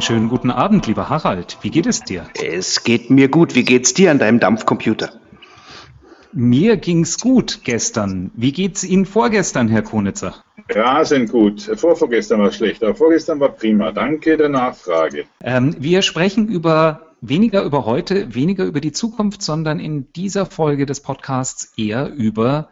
schönen guten Abend, lieber Harald. Wie geht es dir? Es geht mir gut. Wie geht's dir an deinem Dampfcomputer? Mir ging's gut gestern. Wie geht's Ihnen vorgestern, Herr Konitzer? Ja, sind gut. Vorvorgestern war schlecht, aber vorgestern war prima. Danke der Nachfrage. Ähm, wir sprechen über weniger über heute, weniger über die Zukunft, sondern in dieser Folge des Podcasts eher über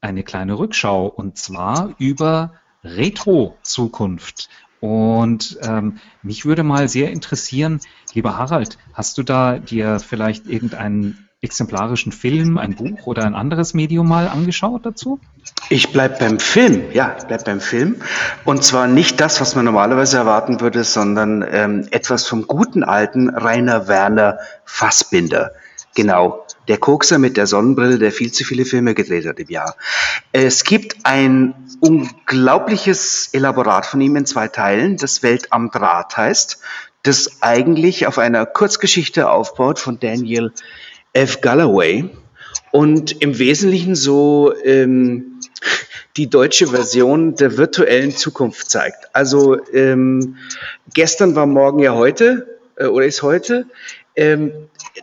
eine kleine Rückschau und zwar über Retro-Zukunft. Und ähm, mich würde mal sehr interessieren, lieber Harald, hast du da dir vielleicht irgendeinen exemplarischen Film, ein Buch oder ein anderes Medium mal angeschaut dazu? Ich bleibe beim Film, ja, ich bleibe beim Film. Und zwar nicht das, was man normalerweise erwarten würde, sondern ähm, etwas vom guten alten Rainer Werner Fassbinder. Genau, der Kokser mit der Sonnenbrille, der viel zu viele Filme gedreht hat im Jahr. Es gibt ein unglaubliches Elaborat von ihm in zwei Teilen, das Welt am Draht heißt, das eigentlich auf einer Kurzgeschichte aufbaut von Daniel F. Galloway und im Wesentlichen so ähm, die deutsche Version der virtuellen Zukunft zeigt. Also ähm, gestern war morgen ja heute äh, oder ist heute. Ähm,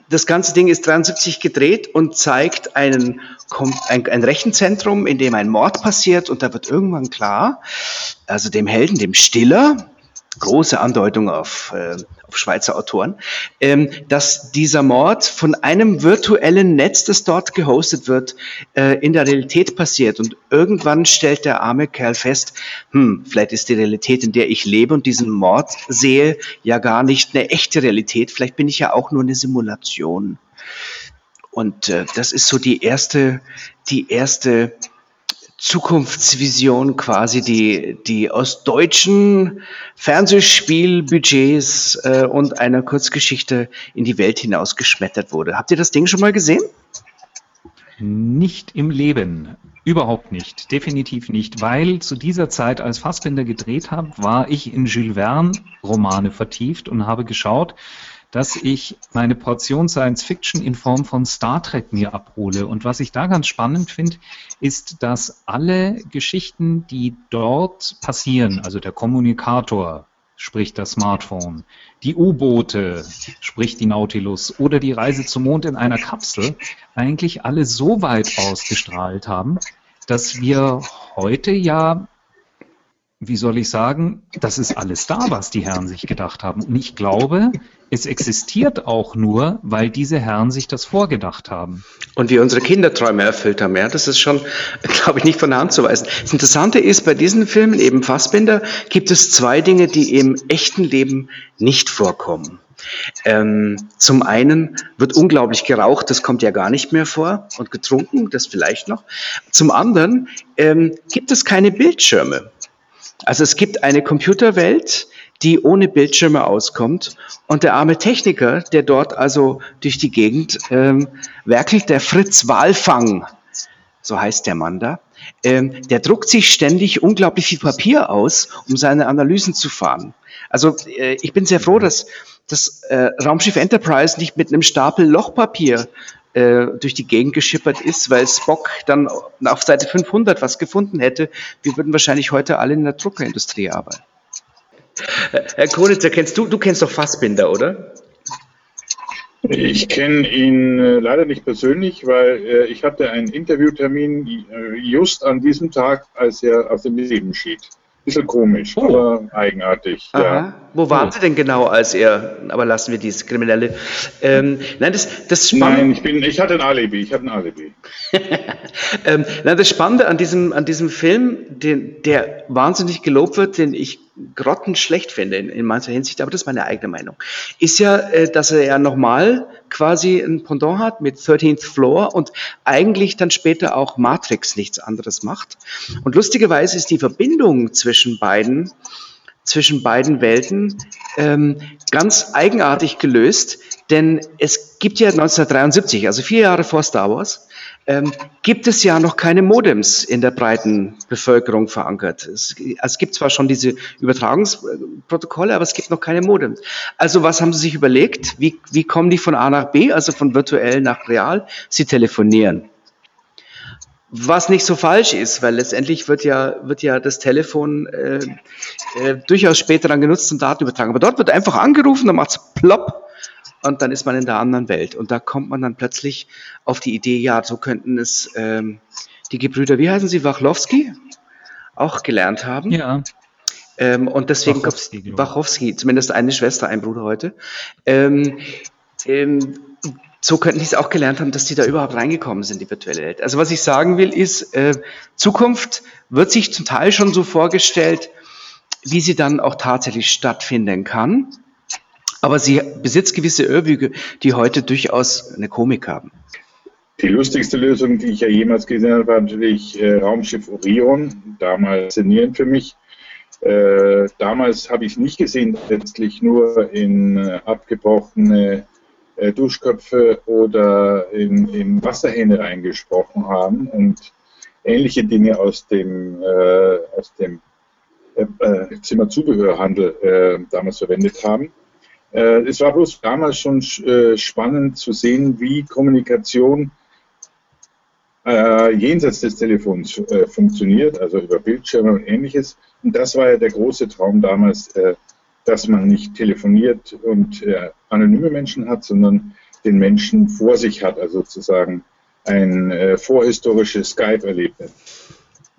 das ganze Ding ist 73 gedreht und zeigt einen, ein, ein Rechenzentrum, in dem ein Mord passiert und da wird irgendwann klar, also dem Helden, dem Stiller, große Andeutung auf, äh, auf Schweizer Autoren, ähm, dass dieser Mord von einem virtuellen Netz, das dort gehostet wird, äh, in der Realität passiert. Und irgendwann stellt der arme Kerl fest, hm, vielleicht ist die Realität, in der ich lebe und diesen Mord sehe, ja gar nicht eine echte Realität. Vielleicht bin ich ja auch nur eine Simulation. Und äh, das ist so die erste, die erste Zukunftsvision quasi, die, die aus deutschen Fernsehspielbudgets äh, und einer Kurzgeschichte in die Welt hinaus geschmettert wurde. Habt ihr das Ding schon mal gesehen? Nicht im Leben. Überhaupt nicht. Definitiv nicht. Weil zu dieser Zeit, als Fassbinder gedreht habe, war ich in Jules Verne Romane vertieft und habe geschaut, dass ich meine Portion Science Fiction in Form von Star Trek mir abhole. Und was ich da ganz spannend finde, ist, dass alle Geschichten, die dort passieren, also der Kommunikator, sprich das Smartphone, die U-Boote, sprich die Nautilus oder die Reise zum Mond in einer Kapsel, eigentlich alle so weit ausgestrahlt haben, dass wir heute ja wie soll ich sagen, das ist alles da, was die Herren sich gedacht haben. Und ich glaube, es existiert auch nur, weil diese Herren sich das vorgedacht haben. Und wir unsere Kinderträume erfüllt haben, ja, das ist schon, glaube ich, nicht von der Hand zu weisen. Das Interessante ist, bei diesen Filmen, eben Fassbinder, gibt es zwei Dinge, die im echten Leben nicht vorkommen. Ähm, zum einen wird unglaublich geraucht, das kommt ja gar nicht mehr vor, und getrunken, das vielleicht noch. Zum anderen ähm, gibt es keine Bildschirme. Also es gibt eine Computerwelt, die ohne Bildschirme auskommt. Und der arme Techniker, der dort also durch die Gegend ähm, werkelt, der Fritz Walfang, so heißt der Mann da, ähm, der druckt sich ständig unglaublich viel Papier aus, um seine Analysen zu fahren. Also äh, ich bin sehr froh, dass das äh, Raumschiff Enterprise nicht mit einem Stapel Lochpapier äh, durch die Gegend geschippert ist, weil Spock dann auf Seite 500 was gefunden hätte. Wir würden wahrscheinlich heute alle in der Druckerindustrie arbeiten. Äh, Herr Konitzer, kennst du, du kennst doch Fassbinder, oder? Ich kenne ihn äh, leider nicht persönlich, weil äh, ich hatte einen Interviewtermin äh, just an diesem Tag, als er aus dem Leben schied. Bisschen komisch, oh. aber eigenartig. Aha. Ja. Wo waren oh. Sie denn genau, als er, aber lassen wir dieses Kriminelle. Ähm, nein, das, das Spannende. Nein, ich, bin, ich hatte ein Alibi, ich hatte ein Alibi. ähm, nein, das Spannende an diesem, an diesem Film, den, der wahnsinnig gelobt wird, den ich grottenschlecht finde in, in mancher Hinsicht, aber das ist meine eigene Meinung, ist ja, äh, dass er ja nochmal quasi ein Pendant hat mit 13th Floor und eigentlich dann später auch Matrix nichts anderes macht. Und lustigerweise ist die Verbindung zwischen beiden zwischen beiden Welten ähm, ganz eigenartig gelöst, denn es gibt ja 1973, also vier Jahre vor Star Wars, ähm, gibt es ja noch keine Modems in der breiten Bevölkerung verankert. Es, es gibt zwar schon diese Übertragungsprotokolle, aber es gibt noch keine Modems. Also was haben Sie sich überlegt? Wie, wie kommen die von A nach B, also von virtuell nach real? Sie telefonieren. Was nicht so falsch ist, weil letztendlich wird ja, wird ja das Telefon äh, äh, durchaus später dann genutzt zum Datenübertragen. Aber dort wird einfach angerufen, dann macht es plopp und dann ist man in der anderen Welt. Und da kommt man dann plötzlich auf die Idee, ja, so könnten es ähm, die Gebrüder, wie heißen sie, Wachlowski, auch gelernt haben. Ja. Ähm, und deswegen Wachowski, Wachowski, zumindest eine Schwester, ein Bruder heute. Ähm, ähm, so könnten die es auch gelernt haben, dass die da überhaupt reingekommen sind, die virtuelle Welt. Also was ich sagen will, ist, äh, Zukunft wird sich zum Teil schon so vorgestellt, wie sie dann auch tatsächlich stattfinden kann. Aber sie besitzt gewisse Irrwüge, die heute durchaus eine Komik haben. Die lustigste Lösung, die ich ja jemals gesehen habe, war natürlich äh, Raumschiff Orion, damals faszinierend für mich. Äh, damals habe ich es nicht gesehen, letztlich nur in äh, abgebrochene äh, Duschköpfe oder in, in Wasserhähne reingesprochen haben und ähnliche Dinge aus dem, äh, aus dem äh, Zimmerzubehörhandel damals verwendet haben. Äh, es war bloß damals schon spannend zu sehen, wie Kommunikation jenseits des Telefons funktioniert, also über Bildschirme und ähnliches. Und das war ja der große Traum damals, dass man nicht telefoniert und äh, anonyme Menschen hat, sondern den Menschen vor sich hat, also sozusagen ein äh, vorhistorisches Skype-Erlebnis.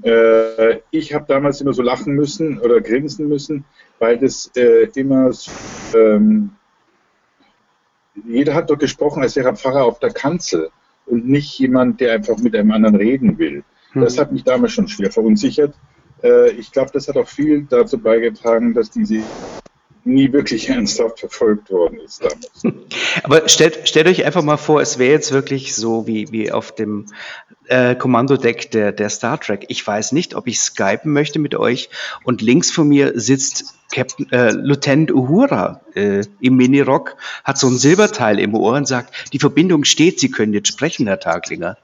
Äh, ich habe damals immer so lachen müssen oder grinsen müssen, weil das äh, immer so, ähm, jeder hat dort gesprochen, als wäre ein Pfarrer auf der Kanzel und nicht jemand, der einfach mit einem anderen reden will. Das mhm. hat mich damals schon schwer verunsichert. Äh, ich glaube, das hat auch viel dazu beigetragen, dass diese nie wirklich ernsthaft verfolgt worden ist damals. Aber stellt, stellt euch einfach mal vor, es wäre jetzt wirklich so wie, wie auf dem äh, Kommandodeck der, der Star Trek. Ich weiß nicht, ob ich skypen möchte mit euch und links von mir sitzt Captain, äh, Lieutenant Uhura äh, im Minirock, hat so ein Silberteil im Ohr und sagt, die Verbindung steht, Sie können jetzt sprechen, Herr Taglinger.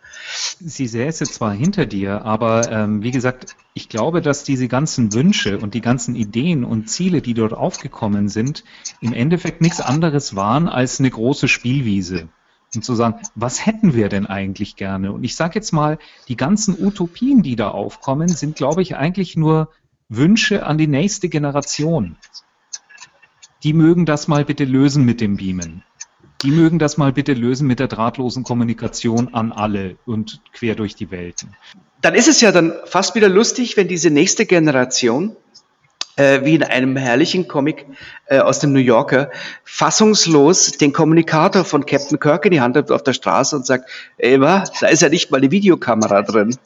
Sie säße zwar hinter dir, aber ähm, wie gesagt, ich glaube, dass diese ganzen Wünsche und die ganzen Ideen und Ziele, die dort aufgekommen sind, im Endeffekt nichts anderes waren als eine große Spielwiese. Und zu sagen, was hätten wir denn eigentlich gerne? Und ich sage jetzt mal, die ganzen Utopien, die da aufkommen, sind, glaube ich, eigentlich nur Wünsche an die nächste Generation. Die mögen das mal bitte lösen mit dem Beamen die mögen das mal bitte lösen mit der drahtlosen Kommunikation an alle und quer durch die Welten. Dann ist es ja dann fast wieder lustig, wenn diese nächste Generation äh, wie in einem herrlichen Comic äh, aus dem New Yorker, fassungslos den Kommunikator von Captain Kirk in die Hand hat auf der Straße und sagt, ey, wa, da ist ja nicht mal eine Videokamera drin.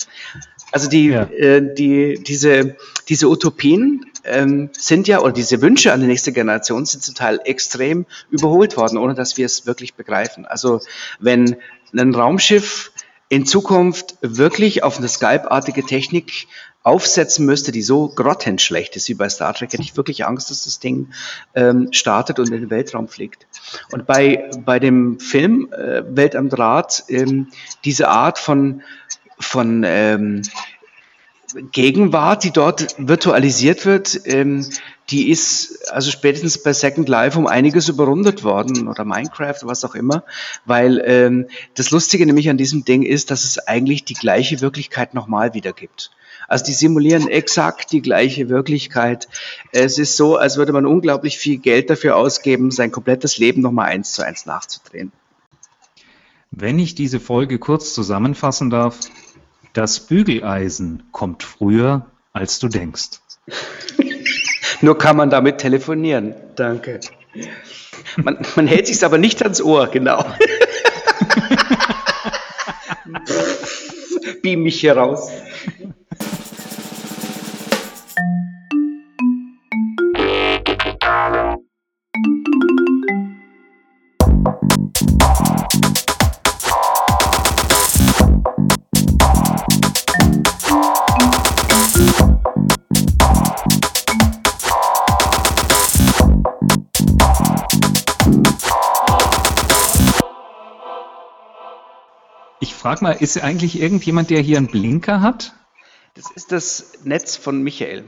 Also die, ja. äh, die, diese, diese Utopien ähm, sind ja, oder diese Wünsche an die nächste Generation sind zum Teil extrem überholt worden, ohne dass wir es wirklich begreifen. Also wenn ein Raumschiff in Zukunft wirklich auf eine Skype-artige Technik aufsetzen müsste, die so grottenschlecht ist wie bei Star Trek, hätte ich wirklich Angst, dass das Ding ähm, startet und in den Weltraum fliegt. Und bei, bei dem Film äh, Welt am Draht, ähm, diese Art von, von ähm, Gegenwart, die dort virtualisiert wird, ähm, die ist also spätestens bei Second Life um einiges überrundet worden oder Minecraft, was auch immer, weil ähm, das Lustige nämlich an diesem Ding ist, dass es eigentlich die gleiche Wirklichkeit nochmal wiedergibt. Also die simulieren exakt die gleiche Wirklichkeit. Es ist so, als würde man unglaublich viel Geld dafür ausgeben, sein komplettes Leben nochmal eins zu eins nachzudrehen. Wenn ich diese Folge kurz zusammenfassen darf, das Bügeleisen kommt früher, als du denkst. Nur kann man damit telefonieren. Danke. Man, man hält sich aber nicht ans Ohr, genau. Beam mich hier raus. Frag mal, ist eigentlich irgendjemand, der hier einen Blinker hat? Das ist das Netz von Michael.